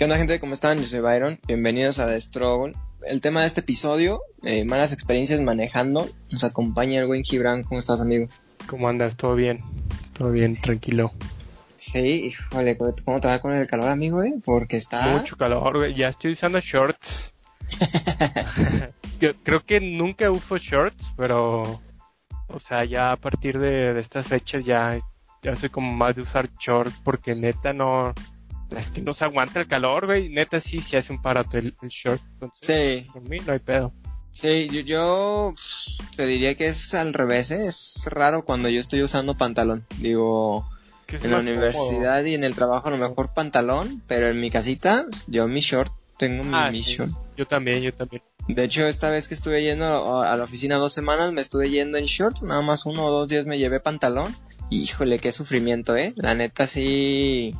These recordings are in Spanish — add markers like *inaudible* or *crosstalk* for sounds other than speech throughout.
¿Qué onda gente? ¿Cómo están? Yo soy Byron. Bienvenidos a The Struggle. El tema de este episodio, eh, malas experiencias manejando. Nos acompaña el buen Gibran. ¿Cómo estás, amigo? ¿Cómo andas? ¿Todo bien? Todo bien, tranquilo. Sí, híjole, ¿cómo te va con el calor, amigo? Eh? Porque está... Mucho calor, güey. Ya estoy usando shorts. *laughs* Yo creo que nunca uso shorts, pero... O sea, ya a partir de, de estas fechas ya, ya soy como más de usar shorts porque neta no es que no se aguanta el calor, güey. Neta sí se hace un parato el, short. sí. Por mí no hay pedo. Sí, yo, yo, te diría que es al revés, ¿eh? es raro cuando yo estoy usando pantalón. Digo, en la universidad y en el trabajo a lo mejor pantalón, pero en mi casita, yo mi short, tengo mi, ah, short. Yo también, yo también. De hecho, esta vez que estuve yendo a la oficina dos semanas, me estuve yendo en short, nada más uno o dos días me llevé pantalón. Híjole, qué sufrimiento, ¿eh? La neta sí,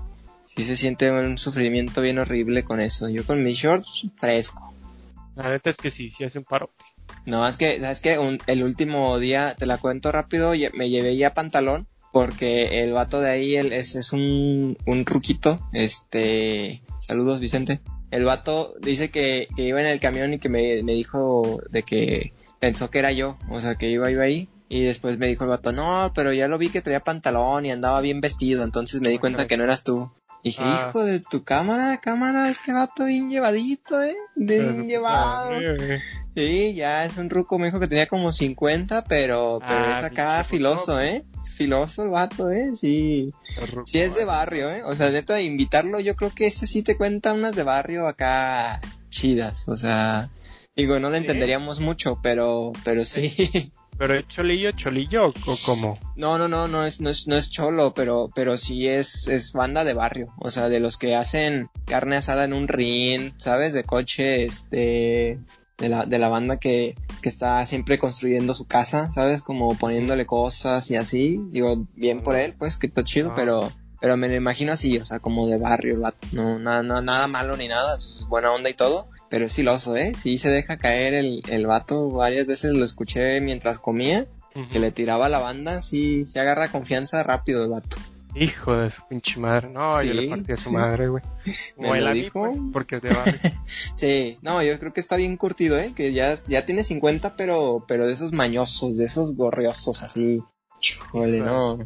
sí se siente un sufrimiento bien horrible con eso. Yo con mis shorts, fresco. La neta es que sí, sí hace un paro. No, es que, ¿sabes qué? el último día, te la cuento rápido, me llevé ya pantalón porque el vato de ahí es, es un, un ruquito, este, saludos Vicente. El vato dice que, que iba en el camión y que me, me, dijo de que pensó que era yo, o sea, que iba, iba ahí. Y después me dijo el vato, no, pero ya lo vi que traía pantalón y andaba bien vestido, entonces me di cuenta que no eras tú. Dije, ah. hijo de tu cámara, cámara, este vato bien llevadito, eh, bien llevado. Sí, ya es un ruco, me dijo que tenía como 50, pero, pero ah, es acá filoso, eh. Es filoso el vato, eh, sí. sí es de barrio, eh. O sea, neta, de invitarlo, yo creo que ese sí te cuenta unas de barrio acá chidas, o sea, digo, no le entenderíamos mucho, pero, pero sí. ¿Pero es cholillo, cholillo o cómo? No, no, no, no es, no es, no es cholo, pero, pero sí es, es banda de barrio. O sea, de los que hacen carne asada en un ring, ¿sabes? De coche, este, de la, de la banda que, que está siempre construyendo su casa, ¿sabes? Como poniéndole cosas y así. Digo, bien por él, pues, que está chido, pero, pero me lo imagino así, o sea, como de barrio, No, nada, nada, nada malo ni nada, es buena onda y todo pero es filoso, ¿eh? Sí se deja caer el, el vato, varias veces lo escuché mientras comía, que le tiraba la banda, sí, se agarra confianza rápido el vato. Hijo de su pinche madre, no, yo le partí a su *laughs* madre, güey. ¿Me lo dijo? Pues, porque te va. *laughs* sí, no, yo creo que está bien curtido, ¿eh? Que ya, ya tiene 50, pero, pero de esos mañosos, de esos gorriosos, así. Chole, no.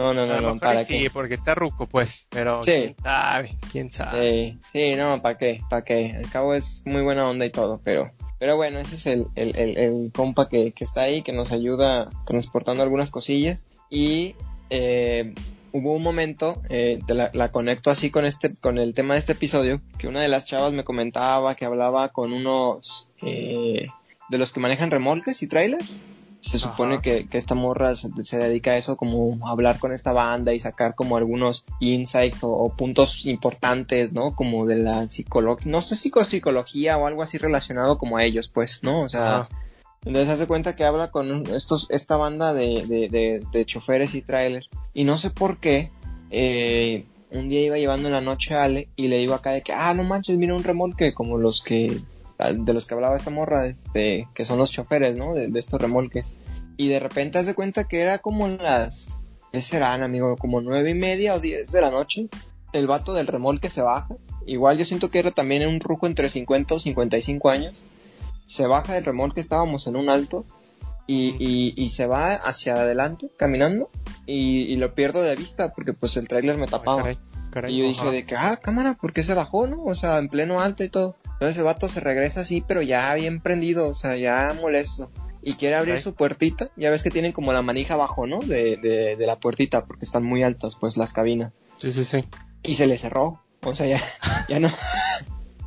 No, no, no, no, ¿para sí, porque está ruco, pues, pero quién sabe, quién sabe. Sí, no, ¿para qué? ¿Para qué? Al cabo es muy buena onda y todo, pero, pero bueno, ese es el, el, el, compa que, que, está ahí, que nos ayuda transportando algunas cosillas y eh, hubo un momento, eh, la, la, conecto así con este, con el tema de este episodio, que una de las chavas me comentaba que hablaba con unos eh, de los que manejan remolques y trailers se supone que, que, esta morra se, dedica a eso, como hablar con esta banda y sacar como algunos insights o, puntos importantes, ¿no? Como de la psicología, no sé, psicología o algo así relacionado como a ellos, pues, ¿no? O sea, entonces hace cuenta que habla con estos, esta banda de, de, de, choferes y trailers. Y no sé por qué, eh, un día iba llevando en la noche a Ale y le digo acá de que, ah, no manches, mira un remolque como los que de los que hablaba esta morra, este, que son los choferes, ¿no? De, estos remolques. Y de repente hace cuenta que era como las, ¿qué serán, amigo? Como nueve y media o diez de la noche. El vato del remolque se baja. Igual yo siento que era también un rujo entre 50 o 55 años. Se baja del remolque, estábamos en un alto. Y, y, se va hacia adelante caminando y, lo pierdo de vista porque pues el trailer me tapaba. y yo dije de que, ah, cámara, ¿por qué se bajó, no? O sea, en pleno alto y todo. Entonces el vato se regresa así, pero ya bien prendido, o sea, ya molesto. Y quiere abrir su puertita. Ya ves que tienen como la manija abajo, ¿no? De, de, de la puertita, porque están muy altas, pues, las cabinas. Sí, sí, sí. Y se le cerró. O sea, ya, *laughs* ya no,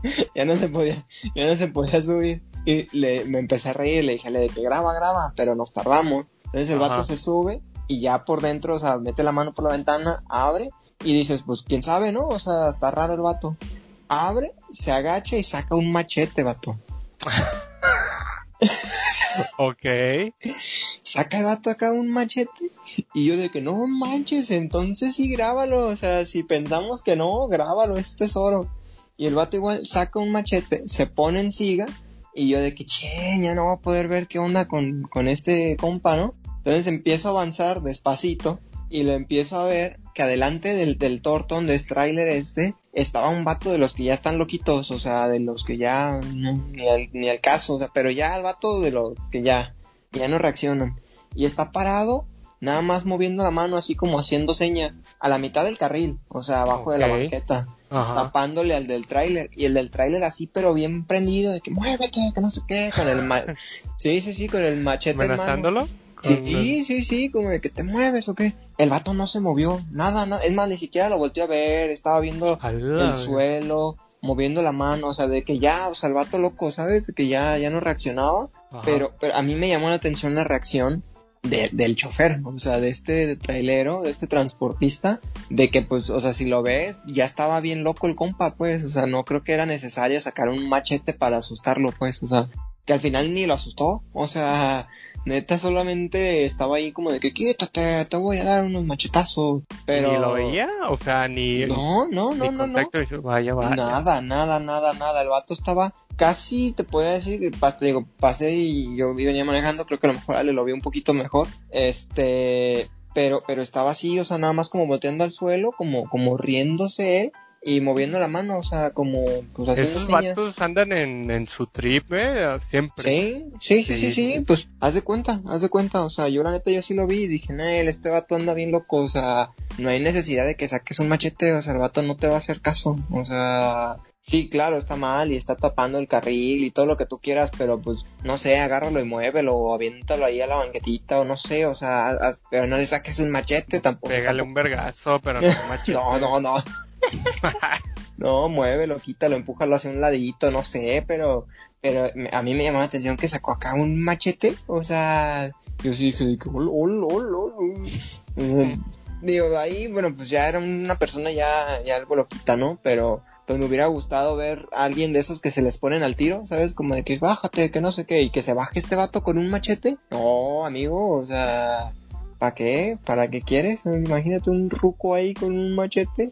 *laughs* ya no se podía, ya no se podía subir. Y le, me empecé a reír, le dije, le que graba, graba, pero nos tardamos. Entonces el vato se sube y ya por dentro, o sea, mete la mano por la ventana, abre y dices, pues quién sabe, ¿no? O sea, está raro el vato abre, se agacha y saca un machete, vato. ok. Saca el vato acá un machete. Y yo de que no manches, entonces sí grábalo. O sea, si pensamos que no, grábalo, es tesoro. Y el vato igual saca un machete, se pone en siga. Y yo de que, che, ya no va a poder ver qué onda con, con este compa, ¿no? Entonces empiezo a avanzar despacito y lo empiezo a ver que adelante del, del Torton, del tráiler este, estaba un vato de los que ya están loquitos, o sea, de los que ya no, ni, al, ni al caso, o sea, pero ya el vato de los que ya, ya no reaccionan. Y está parado, nada más moviendo la mano así como haciendo seña a la mitad del carril, o sea, abajo de la banqueta, Ajá. tapándole al del tráiler. Y el del tráiler así, pero bien prendido, de que muévete, que no sé qué, con el ma- *laughs* sí, sí, sí, con el machete en mano. Sí, sí, sí, como de que te mueves o qué. El vato no se movió, nada, nada. Es más, ni siquiera lo volteó a ver, estaba viendo el suelo, moviendo la mano, o sea, de que ya, o sea, el vato loco, ¿sabes? De que ya, ya no reaccionaba. Ajá. Pero, pero a mí me llamó la atención la reacción de- del chofer, o sea, de este trailero, de este transportista, de que pues, o sea, si lo ves, ya estaba bien loco el compa, pues, o sea, no creo que era necesario sacar un machete para asustarlo, pues, o sea, que al final ni lo asustó, o sea, neta solamente estaba ahí como de que quítate, te voy a dar unos machetazos, pero... ¿Ni lo veía? O sea, ni... No, no, ni no, no, no. contacto. y- Vaya, vaya. Nada, nada, nada, nada. El vato estaba casi, te podría decir, que digo, pasé y yo venía manejando, creo que a lo mejor Ale lo vi un poquito mejor. Este, pero, pero estaba así, o sea, nada más como volteando al suelo, como, como riéndose él y moviendo la mano, o sea, como, pues haciendo Esos vatos andan en, en su trip, eh, siempre. Sí, sí, sí, sí, Sí, sí, sí. pues haz de cuenta, haz de cuenta, o sea, yo la neta yo sí lo vi y dije, Nel, este vato anda bien loco, o sea, no hay necesidad de que saques un machete, o sea, el vato no te va a hacer caso, o sea, sí, claro, está mal y está tapando el carril y todo lo que tú quieras, pero pues, no sé, agárralo y muévelo o aviéntalo ahí a la banquetita o no sé, o sea, pero no le saques un machete tampoco. Pégale tampoco- un vergazo, pero no machete. *laughs* No, no, no. *laughs* No, muévelo, quítalo, empújalo hacia un ladito, no sé, pero, pero me- a mí me llamó la atención que sacó acá un machete, o sea, yo sí dije, ol, ol, ol. *laughs* Eh, digo, ahí, bueno, pues ya era una persona ya, ya algo loquita, ¿no? Pero, pues me hubiera gustado ver a alguien de esos que se les ponen al tiro, ¿sabes? Como de que bájate, que no sé qué, y que se baje este vato con un machete. No, amigo, o sea, ¿para qué? ¿Para qué quieres? Imagínate un ruco ahí con un machete.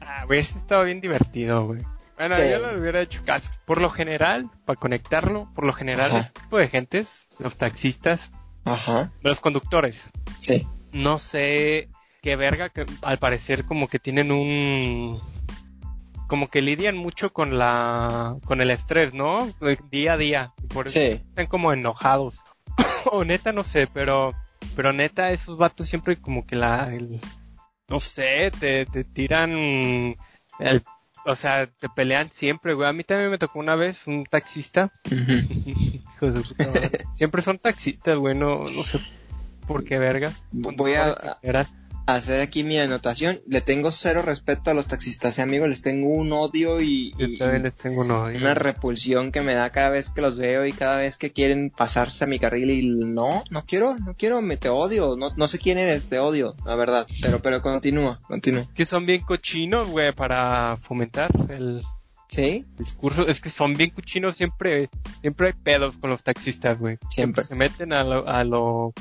Ah, güey, eso estaba bien divertido, güey. Bueno, Sí. yo no le hubiera hecho caso. Por lo general, para conectarlo, por lo general, Ajá. este tipo de gentes, los taxistas, Ajá, los conductores, sí. no sé qué verga, que al parecer como que tienen un... Como que lidian mucho con la... con el estrés, ¿no? Día a día. y Por eso Sí. están como enojados. *coughs* o neta, no sé, pero... Pero neta, esos vatos siempre como que la... el- no sé, te, te tiran... El, o sea, te pelean siempre, güey. A mí también me tocó una vez un taxista. *laughs* Hijo de su puta madre. Siempre son taxistas, güey. No, no sé por qué verga. Voy a, a hacer aquí mi anotación. Le tengo cero respeto a los taxistas, ¿eh, amigo. Les tengo un odio y, Yo y- también les tengo uno. una repulsión que me da cada vez que los veo y cada vez que quieren pasarse a mi carril y no, no quiero, no quiero, me te odio. No, no sé quién eres, te odio, la verdad. Pero, pero continúa, continúa. que son bien cochinos, güey, para fomentar el ¿Sí? discurso. Es que son bien cochinos, siempre, siempre hay pedos con los taxistas, güey. Siempre. Se meten a lo, a lo,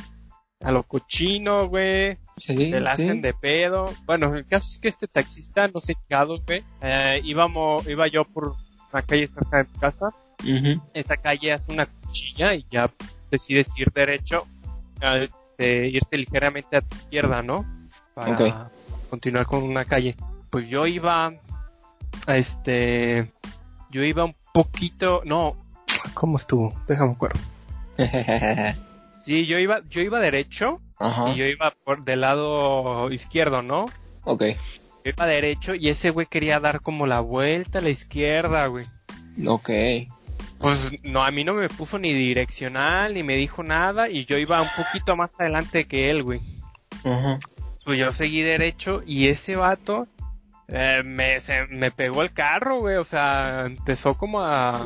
a lo cochino, güey. Sí. Se la hacen de pedo. Bueno, el caso es que este taxista, no sé qué güey. Eh, íbamos, iba yo por una calle cerca de mi casa. Ujú. Esa calle hace una cuchilla y ya decides ir derecho, de irte ligeramente a tu izquierda, ¿no? Para continuar con una calle. Pues yo iba, a este, yo iba un poquito, no, *tsk* ¿cómo estuvo? Déjame acuerdo. *laughs* Sí, yo iba, yo iba derecho Ajá. y yo iba por del lado izquierdo, ¿no? Ok. Yo iba derecho y ese güey quería dar como la vuelta a la izquierda, güey. Ok. Pues no, a mí no me puso ni direccional ni me dijo nada y yo iba un poquito más adelante que él, güey. Ajá. Pues yo seguí derecho y ese vato eh, me, se- me pegó el carro, güey. O sea, empezó como a,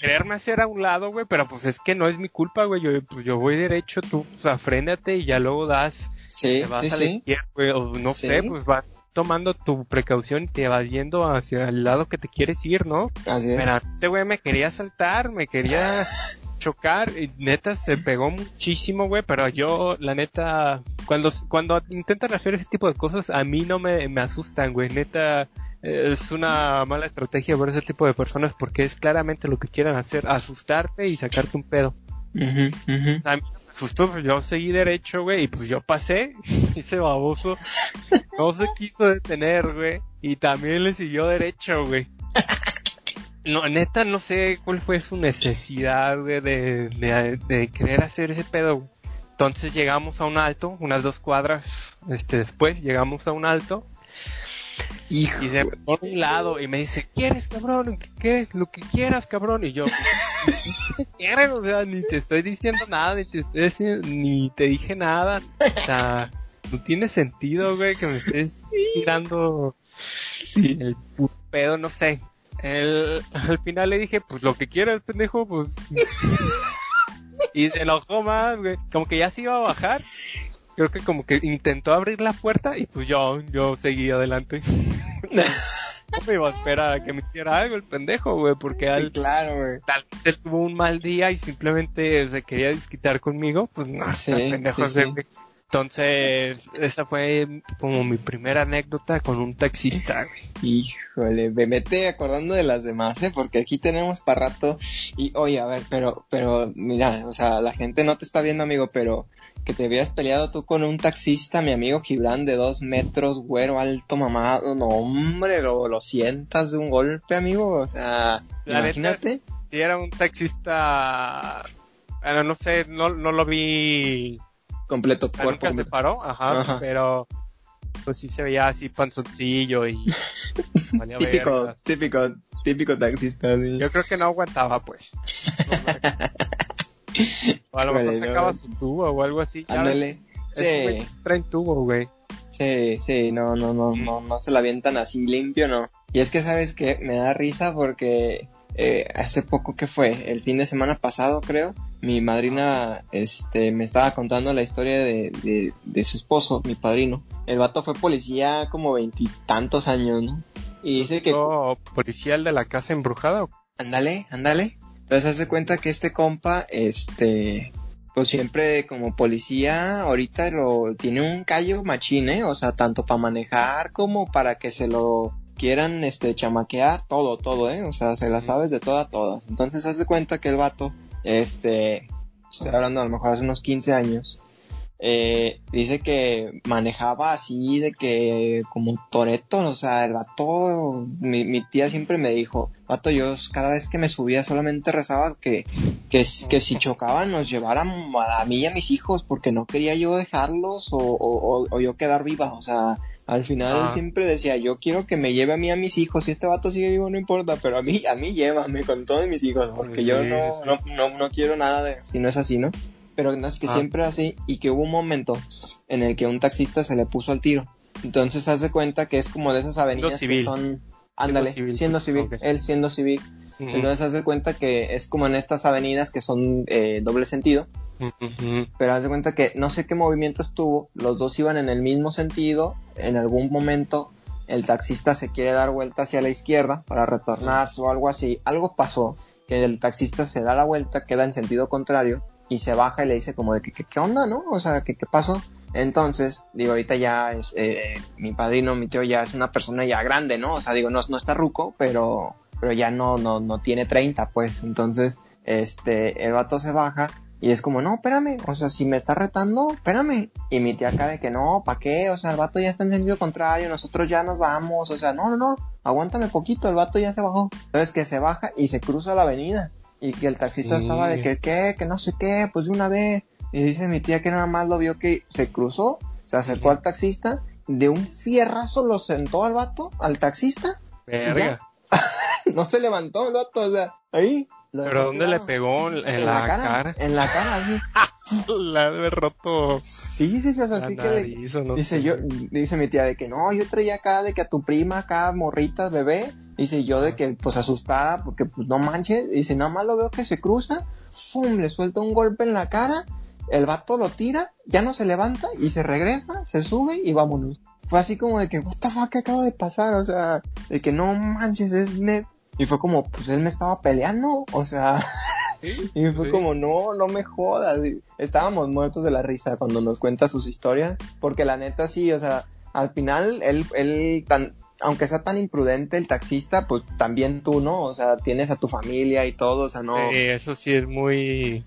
quererme hacer a un lado, güey. Pero pues es que no es mi culpa, güey. Yo, pues yo voy derecho, tú, pues afrénate y ya luego das, Sí, te vas sí, a la sí. izquierda, güey. O no Sí. sé, pues vas tomando tu precaución y te vas yendo hacia el lado que te quieres ir, ¿no? Así es. Pero este güey me quería saltar, me quería chocar y neta se pegó muchísimo, güey, pero yo la neta cuando cuando intentan hacer ese tipo de cosas a mí no me, me asustan, güey, neta es una mala estrategia ver ese tipo de personas porque es claramente lo que quieren hacer, asustarte y sacarte un pedo. Ujú. A mí me justo pues, yo seguí derecho, güey, y pues yo pasé, *laughs* ese baboso *laughs* no se quiso detener, güey, y también le siguió derecho, güey. *laughs* No, neta, no sé cuál fue su necesidad, güey, de, de, de querer hacer ese pedo. Entonces llegamos a un alto, unas dos cuadras este, después, llegamos a un alto, Hijo. y se me pone a un lado y me dice, ¿quieres, cabrón? ¿Qué, qué? Lo que quieras, cabrón. Y yo, ¿qué quieres? O sea, ni te estoy diciendo nada, ni te, estoy diciendo- ni te dije nada. O sea, no tiene sentido, güey, que me estés tirando Sí. el pedo, no sé. El, al final le dije, pues lo que quieras, pendejo, pues... y se enojó más, güey. Como que ya se iba a bajar. Creo que como que intentó abrir la puerta y pues yo, yo seguí adelante. No me iba a esperar a que me hiciera algo el pendejo, güey, porque Sí, al, claro, güey. tal vez él tuvo un mal día y simplemente se quería desquitar conmigo, pues no, Sí, pendejo sí, ese, sí. güey. Entonces, esa fue como mi primera anécdota con un taxista, güey. Híjole, me mete acordando de las demás, ¿eh? Porque aquí tenemos para rato. Y oye, a ver, pero, pero, mira, o sea, la gente no te está viendo, amigo, pero que te habías peleado tú con un taxista, mi amigo Gibran, de dos metros, güero, alto, mamado. No, hombre, lo, lo sientas de un golpe, amigo. O sea, La imagínate. Si era un taxista, bueno, no sé, no, no lo vi, Completo, nunca cuerpo. se completo. paró, ajá, Ajá. pero pues sí se veía así panzoncillo y *laughs* Típico, típico, típico taxista, sí. Yo creo que no aguantaba, pues. *laughs* O a lo mejor no. sacaba su tubo o algo así. Ándale. Sí. traen tubo, güey. Sí, sí, no, no, no, no, no se la avientan así limpio, no. Y es que sabes que me da risa porque eh, hace poco que fue, el fin de semana pasado creo, mi madrina este me estaba contando la historia de, de, de su esposo, mi padrino. El vato fue policía como veintitantos años, ¿no? Y dice que O policial de la casa embrujada. ¿o? Ándale, ándale. Entonces hace cuenta que este compa, este, pues siempre como policía, ahorita lo tiene un callo machín, ¿eh? O sea, tanto para manejar como para que se lo quieran, este, chamaquear, todo, todo, ¿eh? O sea, se la sabes de toda a todas. Entonces hace cuenta que el vato, este, estoy hablando a lo mejor hace unos 15 años, eh, dice que manejaba así de que como un toreto, o sea, el vato, mi, mi tía siempre me dijo, vato, yo cada vez que me subía solamente rezaba que, que, que si chocaban nos llevaran a mí y a mis hijos, porque no quería yo dejarlos o, o, o- o yo quedar viva, o sea, al final Ah. él siempre decía, yo quiero que me lleve a mí a mis hijos, si este vato sigue vivo no importa, pero a mí, a mí llévame con todos mis hijos, porque yo no, sí. no, no, no quiero nada de, si no es así, ¿no? Pero no es que Ah. siempre así y que hubo un momento en el que un taxista se le puso al tiro. Entonces haz de cuenta que es como de esas avenidas que son... Ándale, civil. siendo civil, él siendo civil. Entonces haz de cuenta que es como en estas avenidas que son eh, doble sentido. Pero haz de cuenta que no sé qué movimientos tuvo, los dos iban en el mismo sentido, en algún momento el taxista se quiere dar vuelta hacia la izquierda para retornarse o algo así, algo pasó, que el taxista se da la vuelta, queda en sentido contrario y se baja y le dice como de que, que, qué onda, ¿no? O sea, que qué pasó. Entonces, digo, ahorita ya es, eh, mi padrino, mi tío ya es una persona ya grande, ¿no? O sea, digo, no, no está ruco, pero, pero ya no, no, no tiene 30, pues. Entonces, este, el vato se baja y es como, no, espérame, o sea, si me está retando, espérame. Y mi tía acá de que no, ¿pa' qué? O sea, el vato ya está en sentido contrario, nosotros ya nos vamos, o sea, no, no, no, aguántame poquito, el vato ya se bajó. Entonces que se baja y se cruza la avenida. Y que el taxista Sí. estaba de que, ¿qué? Que no sé qué, pues de una vez. Y dice mi tía que nada más lo vio que se cruzó, se acercó al taxista, de un fierrazo lo sentó al vato, al taxista, Verga. *laughs* no se levantó el vato, o sea, ahí. ¿Pero dónde le pegó? ¿En, la, cara? En la cara, así. *laughs* La de roto Sí, sí, sí, o sea, la así que nariz no dice sé. yo, dice mi tía de que no, yo traía acá de que a tu prima acá morrita, bebé, dice yo de que pues asustada porque pues no manches, dice nada más lo veo que se cruza, ¡fum! le suelta un golpe en la cara, el vato lo tira, ya no se levanta y se regresa, se sube y vámonos. Fue así como de que, what the fuck, ¿qué acaba de pasar? O sea, de que no manches, es net. Y fue como, pues él me estaba peleando, o sea, *laughs* Sí, y fue sí. como, no, no me jodas. Y estábamos muertos de la risa cuando nos cuenta sus historias. Porque la neta sí, o sea, al final, él, él tan, aunque sea tan imprudente el taxista, pues también tú, ¿no? O sea, tienes a tu familia y todo, o sea, no. Sí, eso sí es muy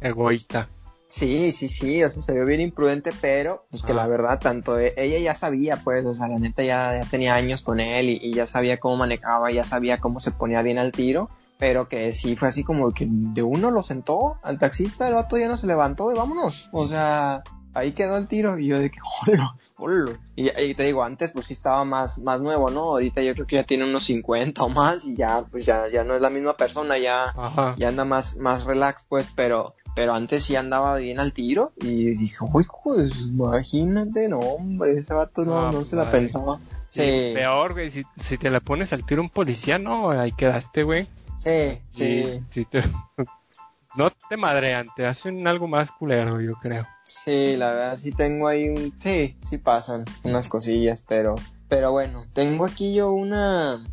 egoísta. Sí, sí, sí, o sea, se vio bien imprudente, pero pues que la verdad, tanto e- ella ya sabía, pues, o sea, la neta ya, ya tenía años con él y, y ya sabía cómo manejaba, ya sabía cómo se ponía bien al tiro, pero que sí fue así como que de uno lo sentó al taxista, el vato ya no se levantó y vámonos, o sea, ahí quedó el tiro y yo de que, hola, hola. Y, y te digo, antes pues sí estaba más, más nuevo, ¿no? Ahorita yo creo que ya tiene unos 50 o más y ya, pues ya, ya no es la misma persona, ya, Ajá. ya anda más, más relax, pues, pero, pero antes sí andaba bien al tiro y dije, uy, pues, imagínate, no, hombre, ese vato no, Ah, no se la pensaba. Sí, Sí, Peor, güey, si, si te la pones al tiro un policía, no, ahí quedaste, güey. sí, sí, Sí, sí te- *laughs* No te madrean, te hacen algo más culero, yo creo. sí, la verdad sí tengo ahí un, sí, sí pasan unas cosillas, pero, pero bueno, tengo aquí yo una,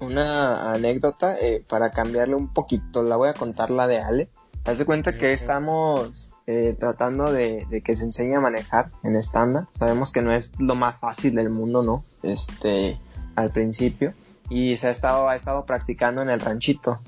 una anécdota eh, para cambiarle un poquito, la voy a contar la de Ale. Haz de cuenta que estamos eh, tratando de, de que se enseñe a manejar en estándar. Sabemos que no es lo más fácil del mundo, ¿no? Este, al principio. Y se ha estado, ha estado practicando en el ranchito.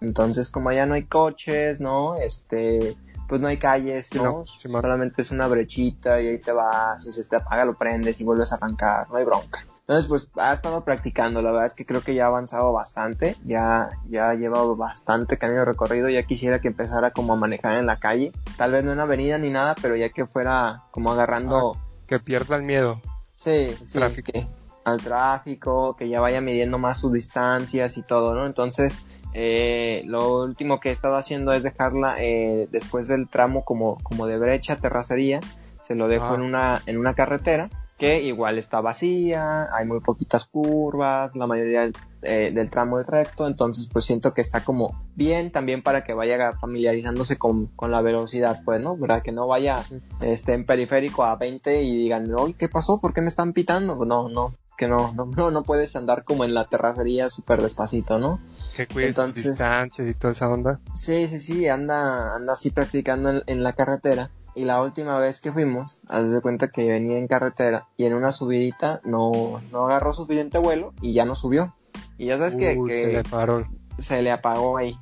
Entonces, como allá no hay coches, ¿no? Este, pues no hay calles, Sí, ¿no? sí. Solamente es una brechita y ahí te vas, y se te apaga, lo prendes y vuelves a arrancar, no hay bronca. Entonces, pues ha estado practicando, la verdad es que creo que ya ha avanzado bastante, ya, ya ha llevado bastante camino recorrido, ya quisiera que empezara como a manejar en la calle, tal vez no en avenida ni nada, pero ya que fuera como agarrando, Que pierda el miedo. sí, sí, tráfico. que- al tráfico, que ya vaya midiendo más sus distancias y todo, ¿no? Entonces, eh, lo último que he estado haciendo es dejarla eh, después del tramo como, como de brecha, terracería, se lo dejo Ah. en una, en una carretera que igual está vacía, hay muy poquitas curvas, la mayoría del, eh, del tramo es recto, entonces pues siento que está como bien también para que vaya familiarizándose con, con la velocidad, pues, ¿no? ¿Verdad? Que no vaya este, en periférico a 20 y digan, oye, ¿qué pasó? ¿Por qué me están pitando? No, no, que no, no, no, no puedes andar como en la terracería súper despacito, ¿no? Que cuides Entonces- distancias y toda esa onda. Sí, sí, sí, anda, anda así practicando en, en la carretera. Y la última vez que fuimos, haz de cuenta que venía en carretera y en una subidita no, no agarró suficiente vuelo y ya no subió. Y ya sabes que, Uy, que se le paró. se le apagó ahí.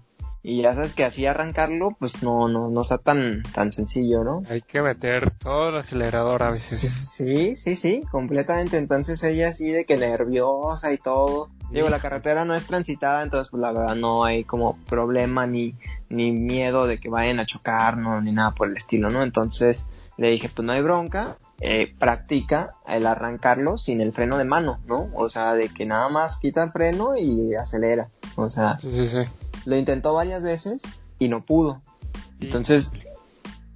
Y ya sabes que así arrancarlo, pues no, no, no está tan, tan sencillo, ¿no? Hay que meter todo el acelerador a veces. Sí, sí, sí, completamente. Entonces ella así de que nerviosa y todo. Digo, la carretera no es transitada, entonces pues la verdad no hay como problema ni, ni miedo de que vayan a chocar, no, ni nada por el estilo, ¿no? Entonces le dije, pues no hay bronca, eh, practica el arrancarlo sin el freno de mano, ¿no? O sea, de que nada más quita el freno y acelera. O sea, Sí, sí, sí. Lo intentó varias veces y no pudo. Entonces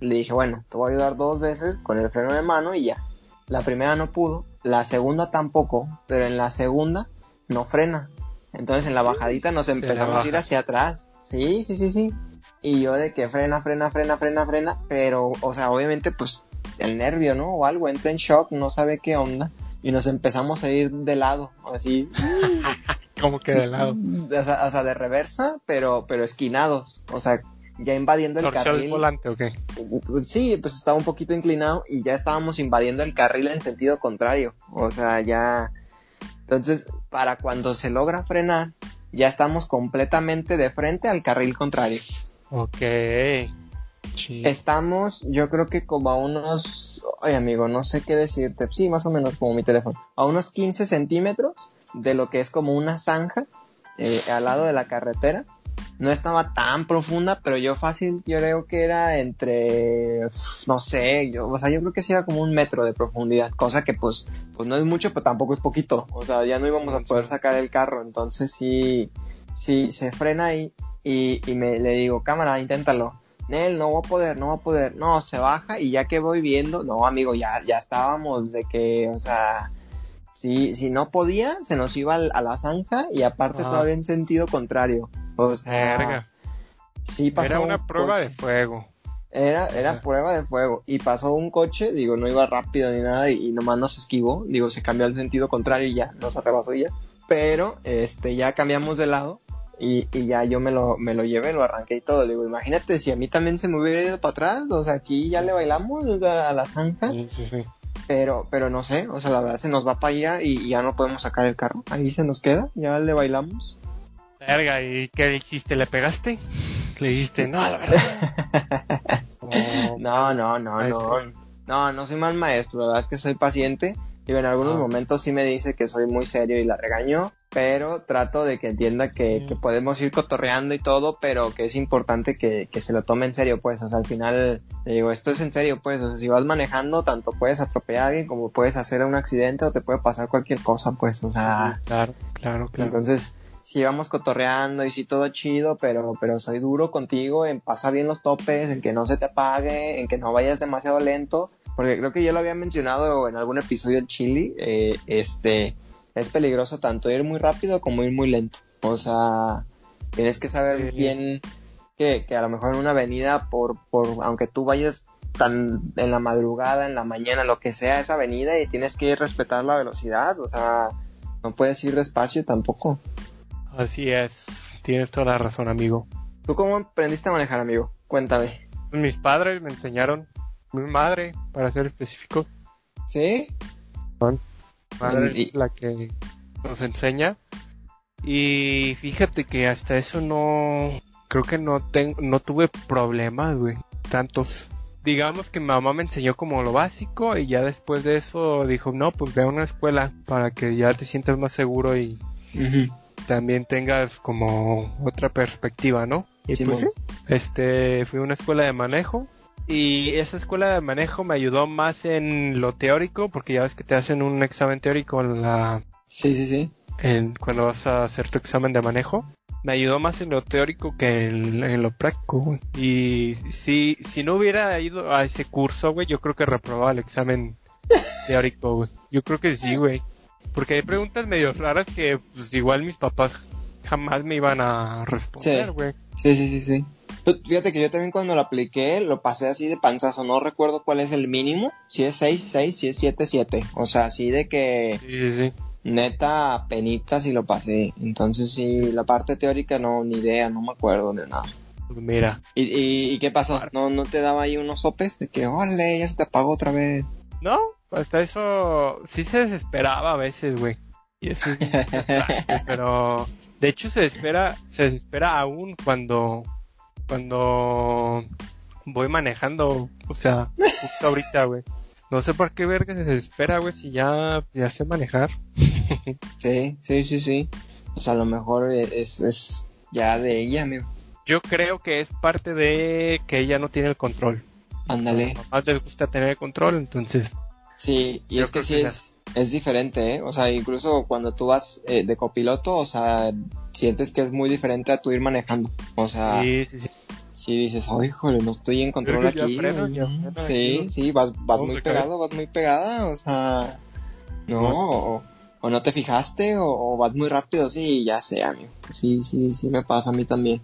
le dije, bueno, te voy a ayudar dos veces con el freno de mano y ya. La primera no pudo, la segunda tampoco, pero en la segunda no frena. Entonces en la bajadita nos empezamos a ir hacia atrás. Sí, sí, sí, sí. Y yo de que frena, frena, frena, frena, frena, pero, o sea, obviamente pues el nervio, ¿no? O algo, entra en shock, no sabe qué onda. Y nos empezamos a ir de lado, así, *laughs* Como que de lado. o sea, o sea, de reversa, pero, pero esquinados. O sea, ya invadiendo el ¿Torció el carril. volante o qué? Sí, pues estaba un poquito inclinado y ya estábamos invadiendo el carril en sentido contrario. O sea, ya. Entonces, para cuando se logra frenar, ya estamos completamente de frente al carril contrario. Ok. Sí. Estamos, yo creo que como a unos. Ay, amigo, no sé qué decirte. Sí, más o menos como mi teléfono. A unos 15 centímetros de lo que es como una zanja eh, al lado de la carretera. No estaba tan profunda, pero yo fácil, yo creo que era entre, no sé, yo, o sea, yo creo que sí era como un metro de profundidad, cosa que pues, pues no es mucho, pero tampoco es poquito, o sea, ya no íbamos a poder sacar el carro, entonces sí, sí, se frena ahí y, y me le digo, cámara, inténtalo. Nel, no voy a poder, no voy a poder. No, se baja y ya que voy viendo, no, amigo, ya, ya estábamos de que, o sea, si, si no podía, se nos iba al- a la zanja y aparte Ah. todavía en sentido contrario. O sea, Verga. sí pasó Era una un prueba coche. de fuego. Era, era Ajá. prueba de fuego. Y pasó un coche, digo, no iba rápido ni nada, y, y nomás nos esquivó. Digo, se cambió al sentido contrario y ya, nos arrebasó y ya. Pero, este, ya cambiamos de lado. Y, y ya yo me lo, me lo llevé, lo arranqué y todo. Digo, imagínate si a mí también se me hubiera ido para atrás. O sea, aquí ya le bailamos a la zanja. Sí, sí, sí. Pero, pero no sé, o sea, la verdad se nos va para allá y, y ya no podemos sacar el carro. Ahí se nos queda, ya le bailamos. Verga, ¿y qué hiciste? ¿Le pegaste? Le dijiste, no, la verdad. *laughs* no, no, no, no. No, no soy mal maestro, la verdad es que soy paciente y en algunos ah. momentos sí me dice que soy muy serio y la regaño, pero trato de que entienda que, que podemos ir cotorreando y todo, pero que es importante que, que, se lo tome en serio, pues, o sea, al final, le digo, esto es en serio, pues, o sea, si vas manejando, tanto puedes atropellar a alguien como puedes hacer un accidente o te puede pasar cualquier cosa, pues, o sea. Claro, claro, claro. Entonces, sí vamos cotorreando y sí todo chido, pero, pero soy duro contigo en pasar bien los topes, en que no se te apague, en que no vayas demasiado lento porque creo que ya lo había mencionado en algún episodio en Chile, eh, este, es peligroso tanto ir muy rápido como ir muy lento. O sea, tienes que saber bien que, que, a lo mejor en una avenida, por, por, aunque tú vayas tan en la madrugada, en la mañana, lo que sea, esa avenida y tienes que respetar la velocidad, o sea, no puedes ir despacio tampoco. Así es, tienes toda la razón, amigo. ¿Tú cómo aprendiste a manejar, amigo? Cuéntame. Mis padres me enseñaron mi madre, para ser específico. ¿Sí? Mi madre es la que nos enseña. Y fíjate que hasta eso no. Creo que no, tengo, no tuve problemas, güey. Tantos. Digamos que mi mamá me enseñó como lo básico y ya después de eso dijo, no, pues ve a una escuela para que ya te sientas más seguro y también tengas como otra perspectiva, ¿no? Y pues este, fui a una escuela de manejo y esa escuela de manejo me ayudó más en lo teórico, porque ya ves que te hacen un examen teórico en la... Sí, sí, sí. En, cuando vas a hacer tu examen de manejo. Me ayudó más en lo teórico que en, lo práctico, güey. Y si, si no hubiera ido a ese curso, güey, yo creo que reprobaba el examen *laughs* teórico, güey. Yo creo que sí, güey. Porque hay preguntas medio raras que pues, igual mis papás jamás me iban a responder, güey. Sí. sí, sí, sí, pues, fíjate que yo también cuando lo apliqué lo pasé así de panzazo, no recuerdo cuál es el mínimo, si es 6, 6, si es 7, 7. O sea, así de que... Sí, sí, Neta, penitas y lo pasé. Entonces sí, la parte teórica no, ni idea, no me acuerdo de nada. Pues mira. ¿Y, y, qué pasó? ¿No, ¿No te daba ahí unos sopes de que, órale, ya se te apagó otra vez? No, hasta eso sí se desesperaba a veces, güey. Y eso *laughs* pero de hecho se espera, se desespera aún cuando cuando voy manejando, o sea, justo ahorita, güey. No sé por qué verga se desespera, güey, si ya, ya sé manejar. *laughs* sí, sí, sí, sí. O sea, a lo mejor es, es ya de ella, amigo. Yo creo que es parte de que ella no tiene el control. Ándale. Más le gusta tener el control, entonces. Sí, y es que sí es, es diferente, ¿eh? O sea, incluso cuando tú vas eh, de copiloto, o sea, sientes que es muy diferente a tu ir manejando. O sea, sí, sí, sí. sí dices, oh, híjole, no estoy en control aquí. sí, sí, vas, vas muy pegado, vas muy pegada, o sea, no, o, no te fijaste, o, vas muy rápido, sí, ya sé, amigo. Sí, sí, sí me pasa a mí también.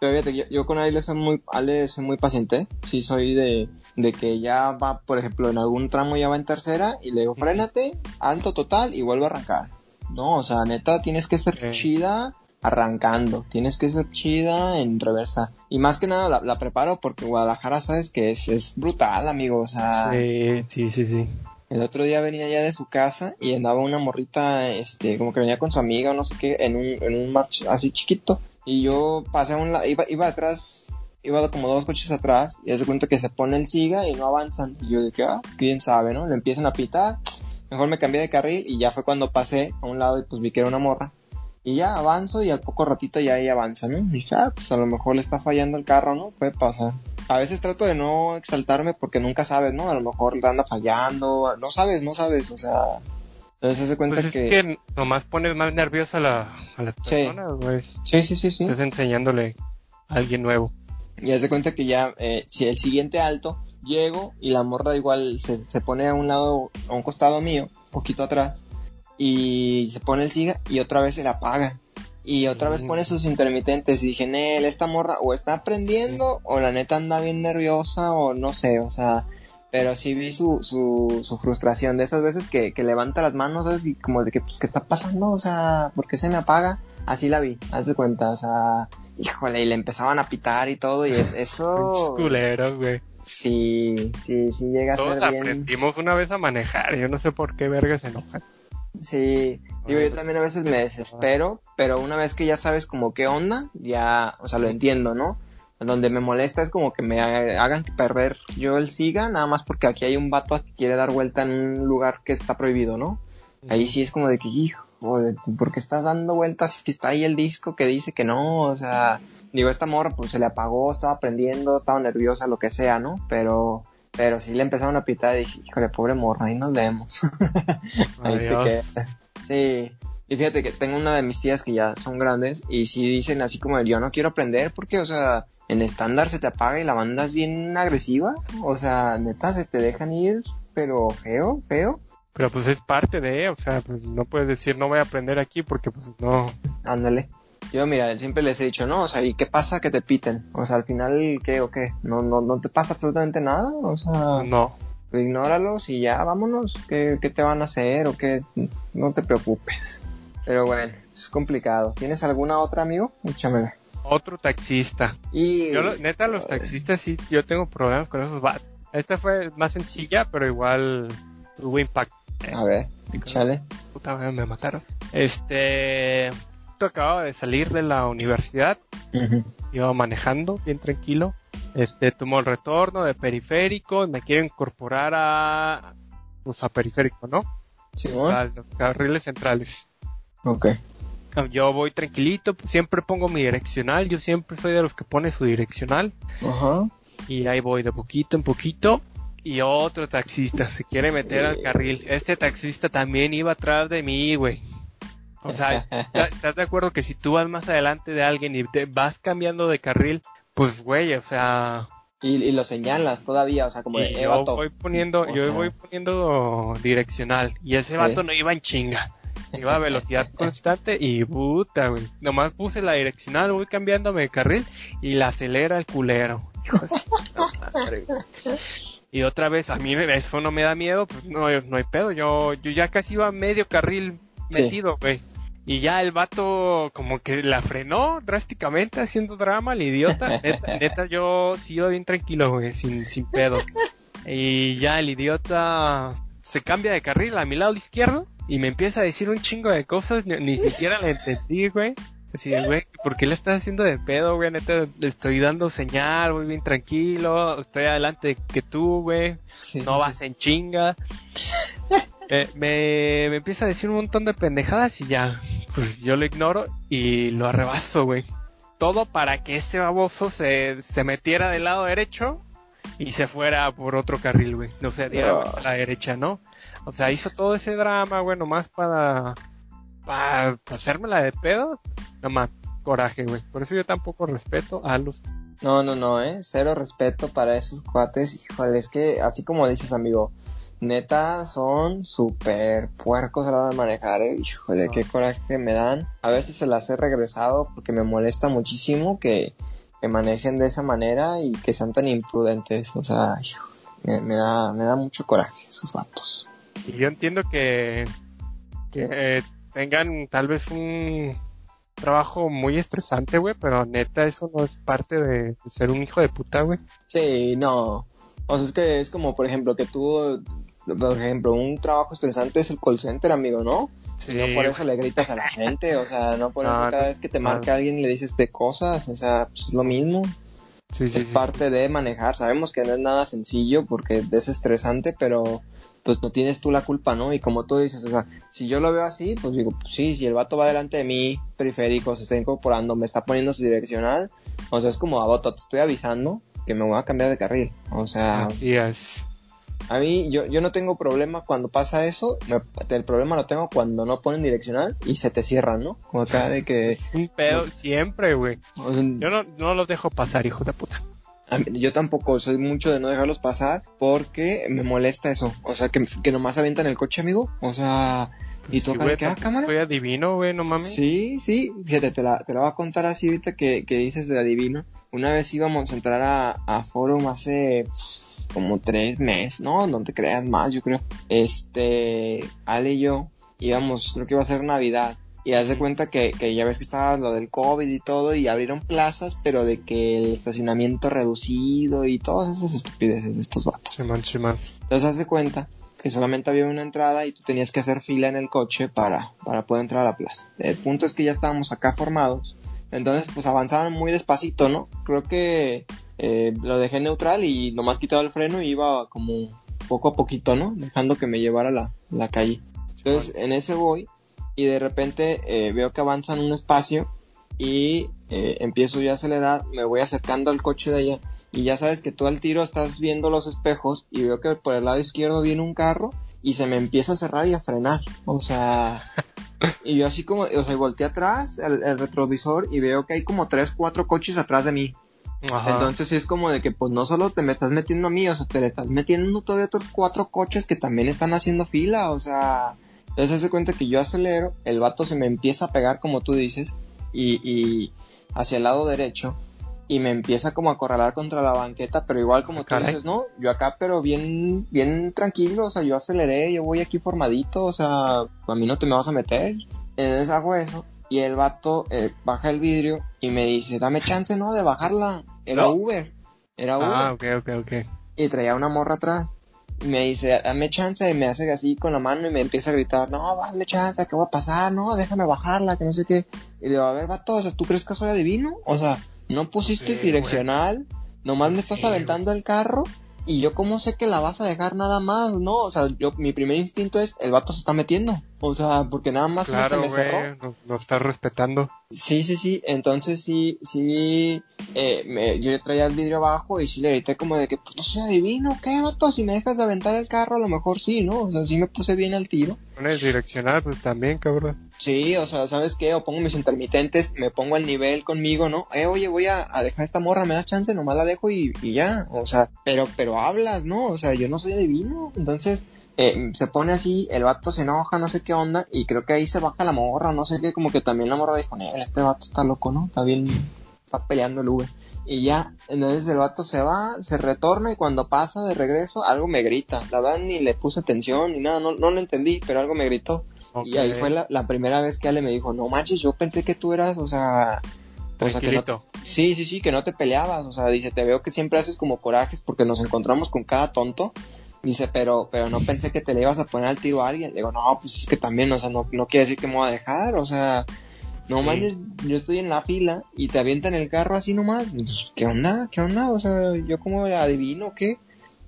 Pero fíjate, yo, con Ale soy muy, Ale soy muy paciente, sí soy de, de que ya va, por ejemplo, en algún tramo ya va en tercera y le digo, frénate, alto total y vuelvo a arrancar. No, o sea, neta, tienes que ser chida arrancando, tienes que ser chida en reversa. Y más que nada la, preparo porque Guadalajara, sabes que es, es brutal, amigo, o sea... Sí, sí, sí, sí. El otro día venía ya de su casa y andaba una morrita, este, como que venía con su amiga o no sé qué, en un, en un march así chiquito. Y yo pasé a un lado, iba, iba atrás, iba como dos coches atrás, y se cuenta que se pone el siga y no avanzan. Y yo dije, ah, quién sabe, ¿no? Le empiezan a pitar, mejor me cambié de carril y ya fue cuando pasé a un lado y pues vi que era una morra. Y ya avanzo y al poco ratito ya ahí avanza, ¿no? Y dije, ah, pues a lo mejor le está fallando el carro, ¿no? Puede pasar. A veces trato de no exaltarme porque nunca sabes, ¿no? A lo mejor le anda fallando, no sabes, no sabes, o sea, entonces se cuenta pues es que... nomás pones más nerviosa a, la, a las personas, güey. Sí. sí, sí, sí, Estás enseñándole a alguien nuevo. Y hace cuenta que ya, eh, si el siguiente alto, llego y la morra igual se, se pone a un lado, a un costado mío, un poquito atrás, y se pone el siga y otra vez se la apaga. Y otra vez mm. pone sus intermitentes. Y dije, Nel, esta morra o está aprendiendo o la neta anda bien nerviosa o no sé, o sea, pero sí vi su, su, su frustración de esas veces que, que levanta las manos, ¿sabes? Y como de que, pues, ¿qué está pasando? O sea, ¿por qué se me apaga? Así la vi, haz de cuenta, o sea, híjole, y le empezaban a pitar y todo, y es, eso... *laughs* culeros, güey. Sí, sí, sí llega a ser bien. aprendimos una vez a manejar, yo no sé por qué verga se enojan. Sí, digo, yo también a veces me desespero, pero una vez que ya sabes como qué onda, ya, o sea, lo entiendo, ¿no? Donde me molesta es como que me hagan perder yo el siga, nada más porque aquí hay un vato que quiere dar vuelta en un lugar que está prohibido, ¿no? Ahí sí es como de que, hijo, ¿por qué estás dando vueltas si está ahí el disco que dice que no? O sea, digo, esta morra pues se le apagó, estaba aprendiendo, estaba nerviosa, lo que sea, ¿no? Pero, pero sí le empezaron a pitar y dije, híjole, pobre morra, ahí nos vemos. *laughs* ahí Sí. Y fíjate que tengo una de mis tías que ya son grandes y sí dicen así como yo no quiero aprender porque, o sea, en estándar se te apaga y la banda es bien agresiva. O sea, neta, se te dejan ir, pero feo, feo. Pero pues es parte de, o sea, pues no puedes decir no voy a aprender aquí porque pues no. Ándale. Yo, mira, siempre les he dicho, no, o sea, ¿y qué pasa que te piten? O sea, al final, ¿qué o qué? ¿No, no, no te pasa absolutamente nada? O sea... No. Pues ignóralos y ya, vámonos. ¿Qué, ¿Qué te van a hacer o qué? No te preocupes. Pero bueno, es complicado. ¿Tienes alguna otra, amigo? Échamela. Otro taxista. Y... Yo, neta, los taxistas sí, yo tengo problemas con esos Esta fue más sencilla, pero igual tuvo impacto. A ver, échale. Puta, me mataron. Este... Acababa de salir de la universidad. Iba manejando, bien tranquilo. Este, tomó el retorno de periférico. Me quiero incorporar a... Pues a periférico, ¿no? Sí, a los carriles centrales. Ok. Yo voy tranquilito, siempre pongo mi direccional, yo siempre soy de los que pone su direccional. Ajá. Y ahí voy de poquito en poquito. Y otro taxista se quiere meter al carril. Este taxista también iba atrás de mí, güey. O sea, *laughs* ¿estás de acuerdo que si tú vas más adelante de alguien y te vas cambiando de carril, pues, güey, o sea... Y, lo señalas todavía, o sea, como de, eh, yo voy poniendo, yo voy poniendo direccional y ese vato no iba en chinga. Iba a velocidad *laughs* constante y puta, güey. Nomás puse la direccional, voy cambiándome de carril y la acelera el culero. Y otra vez, a mí eso no me da miedo, pues no, no hay pedo. Yo, yo ya casi iba medio carril metido, güey. Y ya el vato como que la frenó drásticamente haciendo drama, el idiota. *laughs* Neta, yo sí iba bien tranquilo, güey, sin, sin pedo. Y ya el idiota se cambia de carril a mi lado izquierdo y me empieza a decir un chingo de cosas, ni, siquiera le entendí, güey. Así, güey, ¿por qué le estás haciendo de pedo, güey? Neta, le estoy dando señal, voy bien tranquilo, estoy adelante que tú, güey. no vas en chinga. *laughs* Eh, me, me empieza a decir un montón de pendejadas y ya, pues yo lo ignoro y lo arrebazo, güey. Todo para que ese baboso se, se metiera del lado derecho y se fuera por otro carril, güey. No se diera a la derecha, ¿no? O sea, hizo todo ese drama, güey, nomás para, para, hacerme la de pedo. Nomás, coraje, güey. Por eso yo tampoco respeto a los... No, no, no, eh. Cero respeto para esos cuates. Híjole, es que así como dices, amigo, neta son súper puercos a la hora de manejar, eh. Híjole, qué coraje me dan. A veces se las he regresado porque me molesta muchísimo que, que manejen de esa manera y que sean tan imprudentes. O sea, me, da, me da mucho coraje esos vatos. Y yo entiendo que, que tengan tal vez un trabajo muy estresante, güey, pero neta eso no es parte de, ser un hijo de puta, güey. Sí, no. O sea, es que es como, por ejemplo, que tú, por ejemplo, un trabajo estresante es el call center, amigo, ¿no? Sí, no por eso le gritas a la gente, o sea, no por *laughs* eso cada vez que te marca alguien le dices de cosas, o sea, pues es lo mismo. Sí, es parte de manejar, sabemos que no es nada sencillo porque es estresante, pero pues no tienes tú la culpa, ¿no? Y como tú dices, o sea, si yo lo veo así, pues digo, pues sí, si el vato va delante de mí, periférico, se está incorporando, me está poniendo su direccional, o sea, es como, a ah, vato, te estoy avisando que me voy a cambiar de carril, o sea... Así es. A mí, yo, yo no tengo problema cuando pasa eso, el problema lo tengo cuando no ponen direccional y se te cierran, ¿no? Como acá de que... Es un pedo siempre, güey. yo no, no los dejo pasar, hijo de puta yo tampoco soy mucho de no dejarlos pasar porque me molesta eso. O sea, que, que nomás avientan el coche, amigo. O sea, y tú acá, ah, cámara. Soy adivino, güey, no mames. Sí, sí. Fíjate, te la, te la voy a contar así ahorita que, que dices de adivino. Una vez íbamos a entrar a, a Forum hace como tres meses, ¿no? No te creas más, yo creo. Este, Ale y yo íbamos, creo que iba a ser Navidad y haz de cuenta que, que, ya ves que estaba lo del COVID y todo, y abrieron plazas, pero de que el estacionamiento reducido y todas esas estupideces de estos vatos. Sí, man, Entonces haz de cuenta que solamente había una entrada y tú tenías que hacer fila en el coche para, para poder entrar a la plaza. El punto es que ya estábamos acá formados Entonces, pues avanzaban muy despacito, ¿no? Creo que eh, lo dejé neutral y nomás quitaba el freno y iba como poco a poquito, ¿no? Dejando que me llevara la, la calle. Entonces, en ese voy y de repente eh, veo que avanzan un espacio y eh, empiezo ya a acelerar, me voy acercando al coche de allá y ya sabes que tú al tiro estás viendo los espejos y veo que por el lado izquierdo viene un carro y se me empieza a cerrar y a frenar. O sea, *laughs* y yo así como, o sea, volteé atrás el, retrovisor y veo que hay como tres, cuatro coches atrás de mí. Entonces es como de que pues no solo te me estás metiendo a mí, o sea, te le estás metiendo todavía otros cuatro coches que también están haciendo fila, o sea, entonces se cuenta que yo acelero, el vato se me empieza a pegar como tú dices y, y hacia el lado derecho y me empieza como a acorralar contra la banqueta, pero igual como tú dices, no, yo acá pero bien, bien tranquilo, o sea, yo aceleré, yo voy aquí formadito, o sea, a mí no te me vas a meter. Entonces hago eso y el vato eh, baja el vidrio y me dice, dame chance, ¿no? De bajarla. Era Uber. Era ah, Uber. Ah, ok, ok, ok. Y traía una morra atrás. Me dice, dame chance, y me hace así con la mano y me empieza a gritar, no, dame chance, ¿qué va a pasar? No, déjame bajarla, que no sé qué. Y digo, a ver, vato, o sea, ¿tú crees que soy adivino? O sea, no pusiste direccional, nomás me estás aventando el carro y yo cómo sé que la vas a dejar nada más, ¿no? O sea, yo mi primer instinto es el vato se está metiendo. O sea, porque nada más claro, se me cerró. No, no estás respetando. Sí, sí, sí. Entonces sí, sí. Eh, me, yo traía el vidrio abajo y sí le grité como de que, pues no sé, adivino, ¿qué, vato? Si me dejas de aventar el carro, a lo mejor sí, ¿no? O sea, sí me puse bien al tiro. Pones direccional, pues también, cabrón. Sí, o sea, ¿sabes qué? O pongo mis intermitentes, me pongo al nivel conmigo, ¿no? Eh, oye, voy a, dejar esta morra, me das chance, nomás la dejo y, y ya. O sea, pero, pero hablas, ¿no? O sea, yo no soy adivino. Entonces, eh, se pone así, el vato se enoja, no sé qué onda, y creo que ahí se baja la morra, no sé qué, como que también la morra dijo, este vato está loco, ¿no? Está bien, está peleando el Uber. Y ya, entonces el vato se va, se retorna y cuando pasa de regreso, algo me grita. La verdad ni le puse atención ni nada, no, no lo entendí, pero algo me gritó. Y ahí fue la, la, primera vez que Ale me dijo, no manches, yo pensé que tú eras, o sea... O sea, que no, sí, sí, sí, que no te peleabas. O sea, dice, te veo que siempre haces como corajes porque nos encontramos con cada tonto Dice, pero, pero no pensé que te le ibas a poner al tiro a alguien. Le digo, no, pues es que también, o sea, no, no quiere decir que me voy a dejar, o sea, no mames, yo estoy en la fila y te avientan el carro así nomás. Pues, ¿Qué onda? ¿Qué onda? O sea, yo como adivino, ¿qué?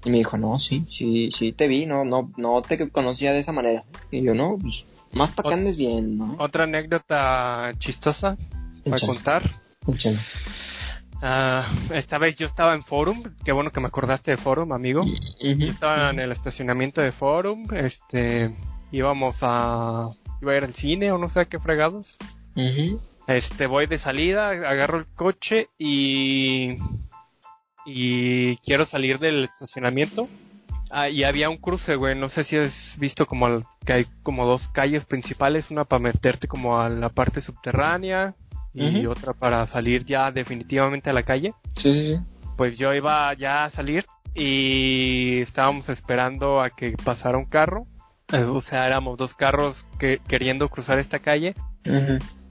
Y me dijo, no, sí, sí, sí te vi, no, no, no te conocía de esa manera. Y yo, no, pues, más para que andes bien, ¿no? Otra anécdota chistosa para contar. Uh, esta vez yo estaba en Forum, qué bueno que me acordaste de Forum, amigo. Yo estaba en el estacionamiento de Forum, este, íbamos a, iba a ir al cine o no sé qué fregados. Este, voy de salida, agarro el coche y, y quiero salir del estacionamiento. Ah, y había un cruce, güey, no sé si has visto como que hay como dos calles principales, una para meterte como a la parte subterránea y otra para salir ya definitivamente a la calle. Sí, sí, sí. Pues yo iba ya a salir y estábamos esperando a que pasara un carro. O sea, éramos dos carros que, queriendo cruzar esta calle.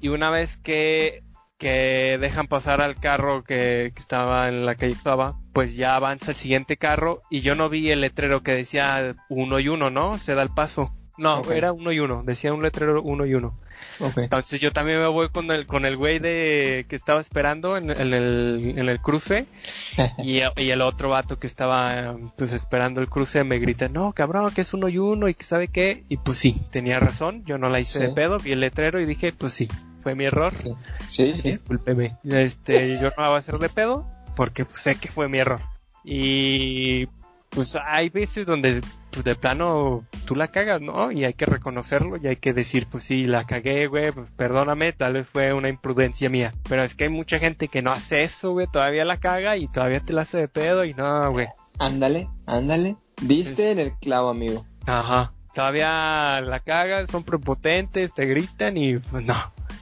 Y una vez que, que dejan pasar al carro que, que estaba en la calle estaba, pues ya avanza el siguiente carro y yo no vi el letrero que decía uno y uno, ¿no? Se da el paso. No, era uno y uno, decía un letrero uno y uno. Entonces yo también me voy con el con el güey de que estaba esperando en, el, en el cruce *laughs* y, y, el otro vato que estaba pues esperando el cruce me grita, no cabrón, que es uno y uno y que sabe qué. Y pues sí, tenía razón, yo no la hice de pedo, vi el letrero y dije, pues sí, fue mi error. Sí, sí. Discúlpeme. Este, yo no la voy a hacer de pedo porque pues, sé que fue mi error. Y pues hay veces donde pues de plano tú la cagas, ¿no? Y hay que reconocerlo y hay que decir, pues sí, la cagué, güey, pues perdóname, tal vez fue una imprudencia mía. Pero es que hay mucha gente que no hace eso, güey, todavía la caga y todavía te la hace de pedo y no, güey. Ándale, ándale. Diste en el clavo, amigo. Ajá. Todavía la cagas, son prepotentes, te gritan y pues no.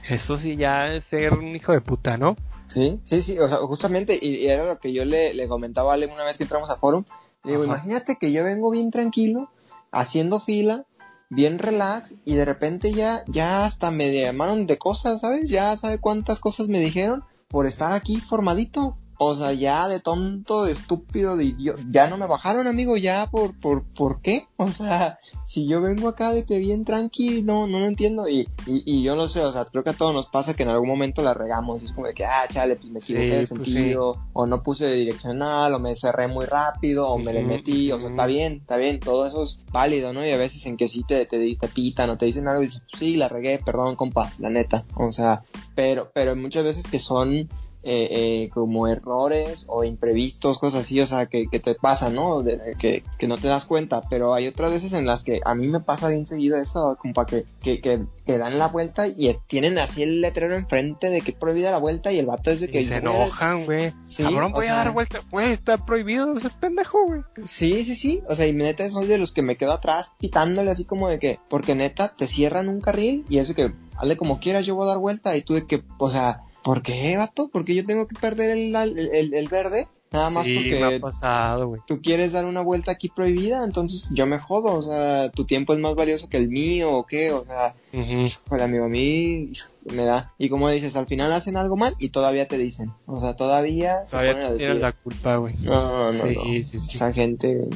Eso sí ya es ser un hijo de puta, ¿no? Sí, sí, sí, o sea, justamente, y, era lo que yo le, le comentaba a Ale una vez que entramos a Forum, digo, imagínate que yo vengo bien tranquilo, haciendo fila, bien relax, y de repente ya, ya hasta me llamaron de cosas, ¿sabes? Ya sabe cuántas cosas me dijeron por estar aquí formadito. O sea, ya de tonto, de estúpido, de idiota, ya no me bajaron, amigo, ya por, por, ¿por qué? O sea, si yo vengo acá de que bien tranqui, no, no lo entiendo, y, y, y yo no sé, o sea, creo que a todos nos pasa que en algún momento la regamos, y es como de que, ah, chale, pues me equivoqué de Sí, pues sentido, o no puse de direccional, o me cerré muy rápido, o me le metí, o sea, está bien, está bien, todo eso es válido, ¿no? Y a veces en que sí te, te, te pitan o te dicen algo y dices, sí, la regué, perdón, compa, la neta, o sea, pero, pero muchas veces que son eh, eh, como errores o imprevistos, cosas así, o sea, que, que te pasan, ¿no? De- que, que no te das cuenta, pero hay otras veces en las que a mí me pasa bien seguido eso, como para que, que, que, que dan la vuelta y tienen así el letrero enfrente de que es prohibida la vuelta y el vato es de que... Y se "Voy a- enojan, güey. Sí, Cabrón, o voy a sea- dar vuelta. Güey, está prohibido ese pendejo, güey. Sí, sí, sí. O sea, y neta soy de los que me quedo atrás pitándole así como de que, porque neta te cierran un carril y eso que, hazle como quieras, yo voy a dar vuelta y tú de que, o sea, ¿por qué, vato? ¿Por qué yo tengo que perder el, el, verde? Nada más Sí, me porque ha pasado, güey. tú quieres dar una vuelta aquí prohibida, entonces yo me jodo, o sea, tu tiempo es más valioso que el mío o qué, o sea, Ujú. Joder, amigo, a mí me da. Y como dices, al final hacen algo mal y todavía te dicen. O sea, todavía se Todavía tienes la culpa, güey. No, no, Sí, no. sí, sí. Esa gente,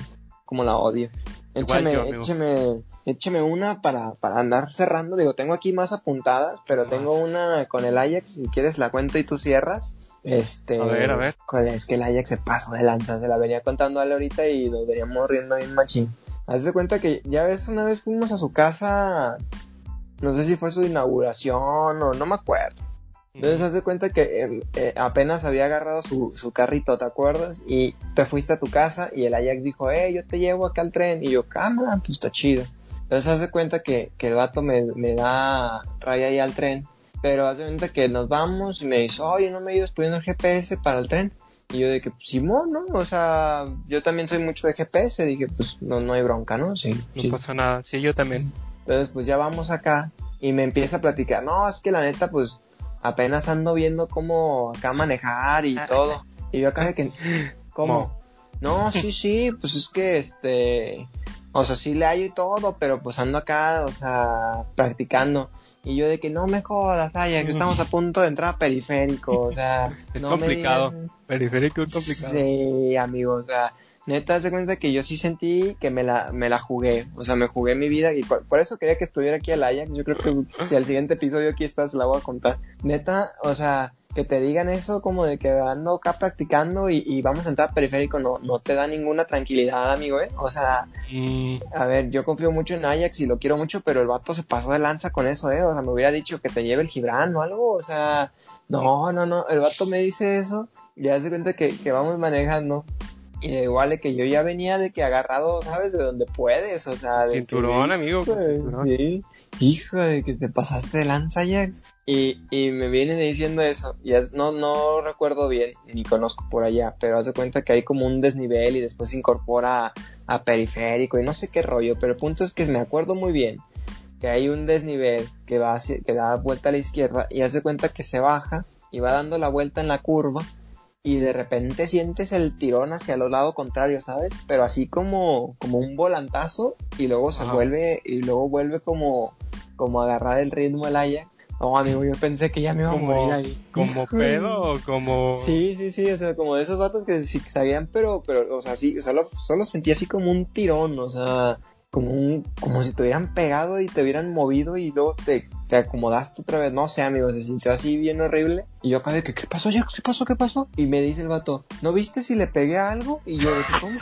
como la odio. Échame, yo, échame, échame una para, para andar cerrando. Digo, tengo aquí más apuntadas, pero tengo una con el Ajax. Si quieres la cuento y tú cierras. Este, A ver, a ver. Es que el Ajax se pasó de lanza. Se la venía contando a él ahorita y nos veníamos riendo bien machín. Haz de cuenta que ya ves, una vez fuimos a su casa. No sé si fue su inauguración o no me acuerdo. Entonces haz de cuenta que eh, eh, apenas había agarrado su, su carrito, ¿te acuerdas? Y te fuiste a tu casa y el Ajax dijo, eh, yo te llevo acá al tren. Y yo, cámara, pues está chido. Entonces haz de cuenta que, que el vato me, me da raya ahí al tren. Pero haz de cuenta que nos vamos y me dice, oye, no me ayudas poniendo el GPS para el tren. Y yo de que, pues, Simón, ¿no? O sea, yo también soy mucho de GPS. Dije, pues no, no hay bronca, ¿no? Sí. No sí. pasa nada. Sí, yo también. Entonces, pues ya vamos acá y me empieza a platicar. No, es que la neta, pues apenas ando viendo cómo acá manejar y todo. Y yo acá de que, ¿cómo? No, sí, sí, pues es que este, o sea, sí le hallo y todo, pero pues ando acá, o sea, practicando. Y yo de que no me jodas, ay, que *laughs* estamos a punto de entrar a periférico, o sea, *laughs* Es no complicado. Periférico es complicado. Sí, amigo, o sea, neta, se cuenta que yo sí sentí que me la, me la jugué, o sea, me jugué mi vida y por, por eso quería que estuviera aquí el Ajax, yo creo que si al siguiente episodio aquí estás, la voy a contar. Neta, o sea, que te digan eso como de que ando acá practicando y, y vamos a entrar a periférico, no, no te da ninguna tranquilidad, amigo, eh, o sea, Mm, a ver, yo confío mucho en Ajax y lo quiero mucho, pero el vato se pasó de lanza con eso, eh. O sea, me hubiera dicho que te lleve el Gibran o algo. O sea, no, no, no. El vato me dice eso y hace cuenta que, que vamos manejando. Y de igual de que yo ya venía de que agarrado, ¿sabes? De donde puedes, o sea, de cinturón, que, amigo. Pues, cinturón. sí. Hijo de que te pasaste de lanza, Ajax. Y, y me vienen diciendo eso. Y es- no, no recuerdo bien, ni conozco por allá, pero haz de cuenta que hay como un desnivel y después se incorpora a, a periférico y no sé qué rollo. Pero el punto es que me acuerdo muy bien que hay un desnivel que va hacia- que da vuelta a la izquierda y haz de cuenta que se baja y va dando la vuelta en la curva y de repente sientes el tirón hacia el lado contrario, ¿sabes? Pero así como, como un volantazo y luego se Ajá. vuelve, y luego vuelve como, como agarrar el ritmo el Aya. No, amigo, yo pensé que ya me iba a morir ahí. Como *laughs* pedo o como. Sí, sí, sí, o sea, como de esos vatos que sí sabían, pero, pero, o sea, sí, solo, solo sentí así como un tirón, o sea, como un, como si te hubieran pegado y te hubieran movido y luego te, te acomodaste otra vez, no sé, amigo, se sintió así bien horrible. Y yo acá de que, ¿qué pasó, ya? ¿Qué pasó? ¿Qué pasó? Y me dice el vato, ¿no viste si le pegué a algo? Y yo que, ¿cómo?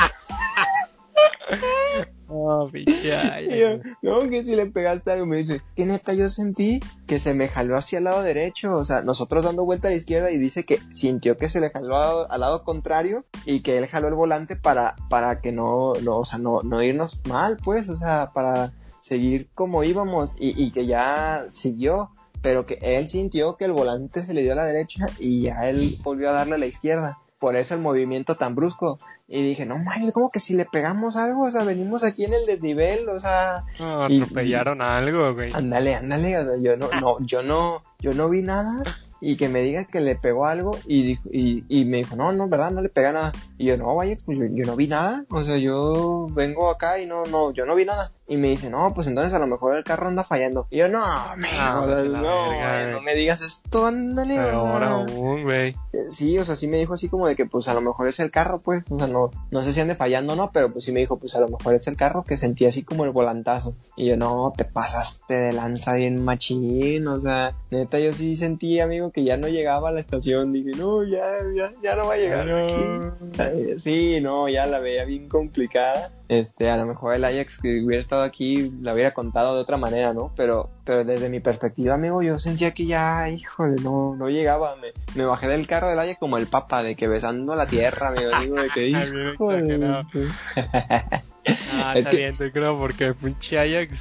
Oh, *laughs* yo, no, que si le pegaste algo, me dice, que neta, yo sentí que se me jaló hacia el lado derecho, o sea, nosotros dando vuelta a la izquierda y dice que sintió que se le jaló al, al lado contrario y que él jaló el volante para, para que no, no, o sea, no, no irnos mal, pues, o sea, para seguir como íbamos y, y que ya siguió, pero que él sintió que el volante se le dio a la derecha y ya él volvió a darle a la izquierda. Por eso el movimiento tan brusco. Y dije, no mames, como que si le pegamos algo, o sea, venimos aquí en el desnivel, o sea, No, Y- atropellaron algo, güey. Ándale, ándale, o sea, yo no, no, yo no, yo no vi nada y que me diga que le pegó algo y, dijo, y, y me dijo, no, no, verdad, no le pega nada. Y yo, no, vaya, pues yo, yo no vi nada. O sea, yo vengo acá y no, no, yo no vi nada. Y me dice, no, pues entonces a lo mejor el carro anda fallando. Y yo, no, me, Ah, no, verga, no me digas esto, ándale. Ahora güey. Sí, o sea, sí me dijo así como de que pues a lo mejor es el carro, pues, o sea, no, no sé si ande fallando o no, pero pues sí me dijo, pues a lo mejor es el carro que sentí así como el volantazo. Y yo, no, te pasaste de lanza bien machín, o sea, neta yo sí sentí, amigo, que ya no llegaba a la estación, dije, no, ya, ya, ya no va a llegar aquí. Sí, no, ya la veía bien complicada. Este, a lo mejor el Ajax que hubiera estado aquí la hubiera contado de otra manera, ¿no? Pero, pero desde mi perspectiva, amigo, yo sentía que ya, híjole, no, no llegaba. Me, me bajé del carro del Ajax como el papa, de que besando la tierra, amigo, digo, de que *laughs* híjole. *laughs* Ah, Es está bien, te creo, porque pinche Ajax.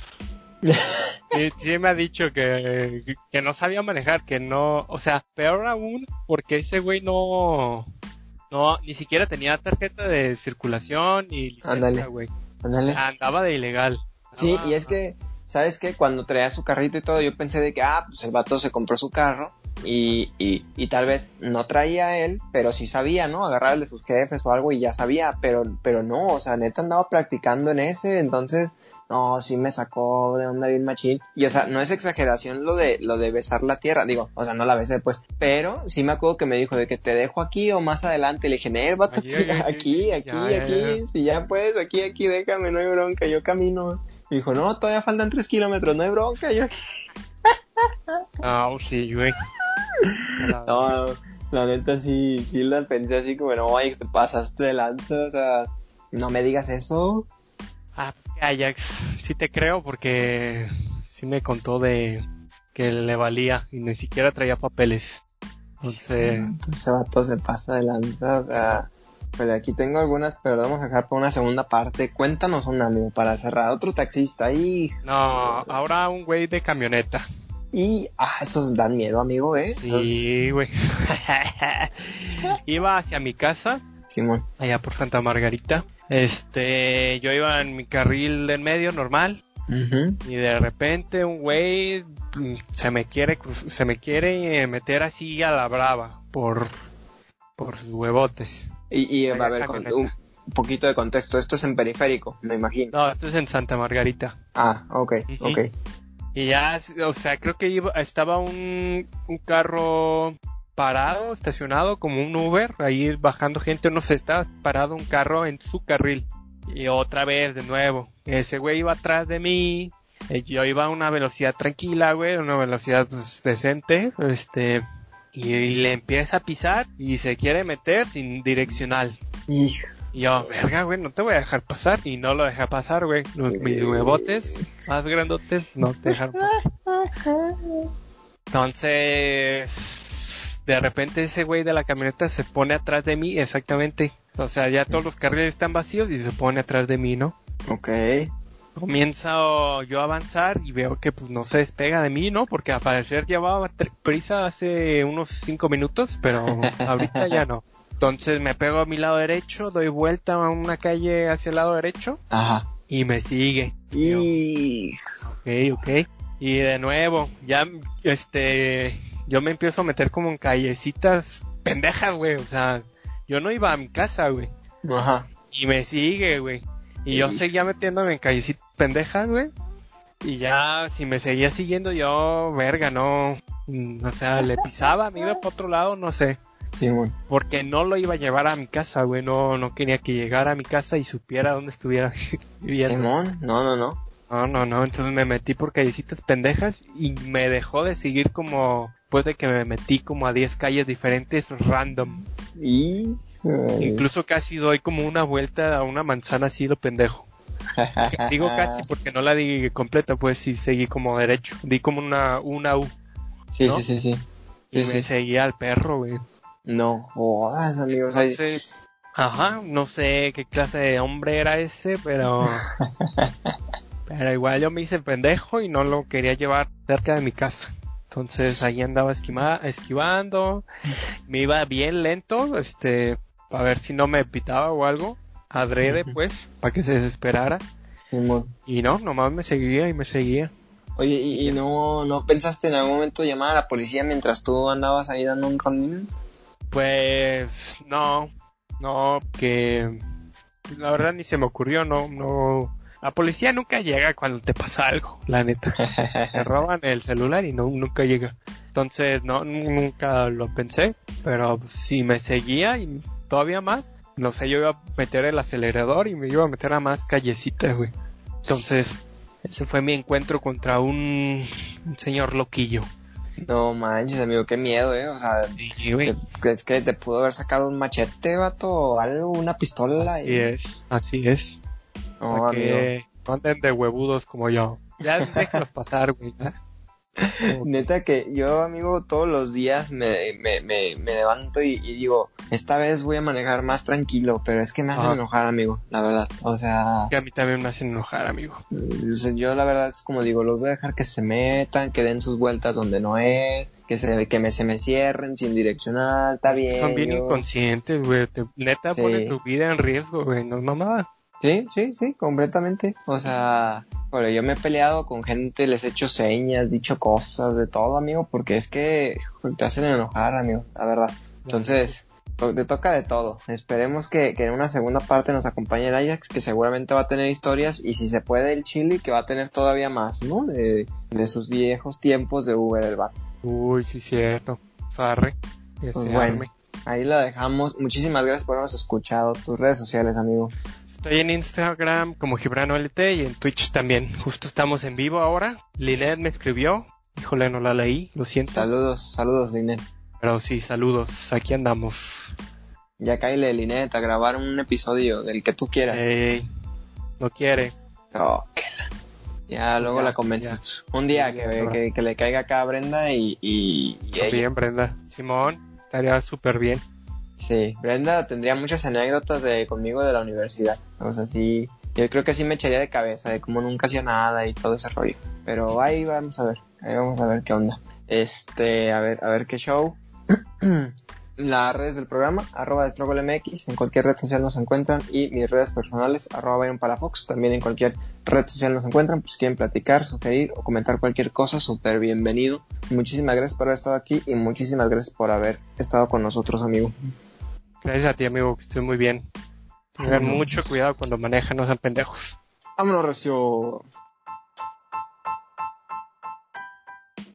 *laughs* Sí, sí me ha dicho que, que no sabía manejar, que no, o sea, peor aún, porque ese güey no, no, ni siquiera tenía tarjeta de circulación y licencia, güey. Andaba de ilegal. Sí, y es que, ¿sabes qué? Cuando traía su carrito y todo, yo pensé de que, ah, pues el vato se compró su carro y, y, y tal vez no traía él, pero sí sabía, ¿no? Agarrar el de sus jefes o algo y ya sabía, pero, pero no, o sea, neta andaba practicando en ese, entonces, no, sí me sacó de onda bien machín. Y, o sea, no es exageración lo de, lo de besar la tierra, digo, o sea, no la besé pues, pero sí me acuerdo que me dijo de que te dejo aquí o más adelante, le dije, "Nel, vato, Aquí, aquí, aquí, *laughs* aquí, aquí, ya, ya, aquí, ya. si ya puedes, aquí, aquí, déjame, no hay bronca, yo camino. Me dijo, no, todavía faltan tres kilómetros, no hay bronca. Yo, Ah, sí, güey. No, la neta sí, sí la pensé así como, no, ay, te pasaste de lanza, o sea, no me digas eso. Ah, Ajax, sí te creo porque sí me contó de que le valía y ni siquiera traía papeles. Entonces, ese vato se pasa de lanza, o sea, pues aquí tengo algunas, pero vamos a dejar para una segunda parte. Cuéntanos un amigo para cerrar. Otro taxista y, no, ahora un güey de camioneta. Y, ah, esos dan miedo, amigo, eh. Sí, güey. *laughs* iba hacia mi casa, Simón. allá por Santa Margarita. Este, yo iba en mi carril del medio normal y de repente un güey se me quiere se me quiere eh, meter así a la brava por por sus huevotes. Y, y a ver, con- un poquito de contexto. Esto es en periférico, me imagino. No, esto es en Santa Margarita. Ah, ok, Ujú. ok. Y ya, o sea, creo que iba, estaba un, un carro parado, estacionado como un Uber, ahí bajando gente, no sé, estaba parado un carro en su carril. Y otra vez, de nuevo, ese güey iba atrás de mí, eh, yo iba a una velocidad tranquila, güey, una velocidad pues, decente, este, y, y le empieza a pisar y se quiere meter sin direccional. Hijo. Y yo, verga, güey, no te voy a dejar pasar. Y no lo dejé pasar, güey. Mis huevotes más grandotes no te dejaron pasar. Entonces, de repente ese güey de la camioneta se pone atrás de mí, exactamente. O sea, ya todos los carriles están vacíos y se pone atrás de mí, ¿no? Ok. Comienzo yo a avanzar y veo que pues no se despega de mí, ¿no? Porque al parecer llevaba prisa hace unos cinco minutos, pero ahorita ya no. Entonces me pego a mi lado derecho, doy vuelta a una calle hacia el lado derecho Ajá. y me sigue. Y... Ok, ok. Y de nuevo, ya, este, yo me empiezo a meter como en callecitas pendejas, güey. O sea, yo no iba a mi casa, güey. Ajá. Y me sigue, güey. Y yo seguía metiéndome en callecitas pendejas, güey. Y ya, si me seguía siguiendo, yo, verga, no. O sea, le pisaba, me iba para otro lado, no sé. Simón. Porque no lo iba a llevar a mi casa, güey. No, no quería que llegara a mi casa y supiera dónde estuviera *laughs* viviendo. Simón. No, no, no. No, no, no. Entonces me metí por callecitas pendejas y me dejó de seguir como. Después de que me metí como a 10 calles diferentes random. Y... Incluso casi doy como una vuelta a una manzana así de pendejo. *laughs* Digo casi porque no la di completa, pues sí seguí como derecho. Di como una, una U. Sí, ¿no? sí, sí, sí. Y Sí, me sí. seguía al perro, güey. No jodas, amigos. Ajá, no sé qué clase de hombre era ese, pero. *laughs* pero igual yo me hice pendejo y no lo quería llevar cerca de mi casa. Entonces ahí andaba esquiva- esquivando, me iba bien lento, este, para ver si no me pitaba o algo, adrede pues, para que se desesperara. Y no, nomás me seguía y me seguía. Oye, ¿y, y no, no pensaste en algún momento llamar a la policía mientras tú andabas ahí dando un rondín? Pues no, no, que la verdad ni se me ocurrió, no, no. La policía nunca llega cuando te pasa algo, la neta. *laughs* Te roban el celular y no, nunca llega. Entonces, no, nunca lo pensé, pero si me seguía y todavía más, no sé, yo iba a meter el acelerador y me iba a meter a más callecitas, güey. Entonces, ese fue mi encuentro contra un, un señor loquillo. No manches, amigo, qué miedo, eh. O sea, Sí, güey. ¿te- ¿crees que te pudo haber sacado un machete, vato? O algo, una pistola. Así y- es, así es. No, Para amigo. que no anden de huevudos como yo. Ya déjalos pasar, güey. ya. Neta que yo, amigo, todos los días me, me, me, me levanto y, y digo, esta vez voy a manejar más tranquilo, pero es que me hacen Ajá. enojar, amigo, la verdad. O sea, que a mí también me hacen enojar, amigo. sea, yo la verdad es como digo, los voy a dejar que se metan, que den sus vueltas donde no es, que se, que me, se me cierren sin direccional, está bien. Son bien yo- inconscientes, güey. Neta Sí. ponen tu vida en riesgo, güey. No es mamada. Sí, sí, sí, completamente. O sea, bueno, yo me he peleado con gente, les he hecho señas, dicho cosas, de todo, amigo, porque es que te hacen enojar, amigo, la verdad. Entonces, to- te toca de todo. Esperemos que, que en una segunda parte nos acompañe el Ajax, que seguramente va a tener historias, y si se puede el Chile, que va a tener todavía más, ¿no? De, de sus viejos tiempos de Uber, el vato. Uy, sí, cierto. Farre. Pues bueno. Ahí la dejamos. Muchísimas gracias por habernos escuchado. Tus redes sociales, amigo. Estoy en Instagram como Gibrano LT y en Twitch también. Justo estamos en vivo ahora. Linet me escribió. Híjole, no la leí. Lo siento. Saludos, saludos, Linet. Pero sí, saludos. Aquí andamos. Ya caíle, Linet, a grabar un episodio del que tú quieras. Ey, no quiere. Oh, la- Ya luego Ya, la convenzo. ya. Un día que, ya. que, que le caiga acá a Brenda y, y, y Está ella. bien, Brenda. Simón, estaría súper bien. Sí, Brenda tendría muchas anécdotas de conmigo de la universidad. O sea, sí, yo creo que sí me echaría de cabeza de cómo nunca hacía nada y todo ese rollo. Pero ahí vamos a ver, ahí vamos a ver qué onda. Este, a ver, a ver qué show. *clears throat* Las redes del programa, arroba MX, en cualquier red social nos encuentran y mis redes personales, arroba Palafox, también en cualquier red social nos encuentran, pues quieren platicar, sugerir o comentar cualquier cosa, súper bienvenido. Muchísimas gracias por haber estado aquí y muchísimas gracias por haber estado con nosotros, amigo. Gracias a ti, amigo, que estés muy bien. Tengan mucho cuidado cuando manejan, no sean pendejos. Vámonos, Recio.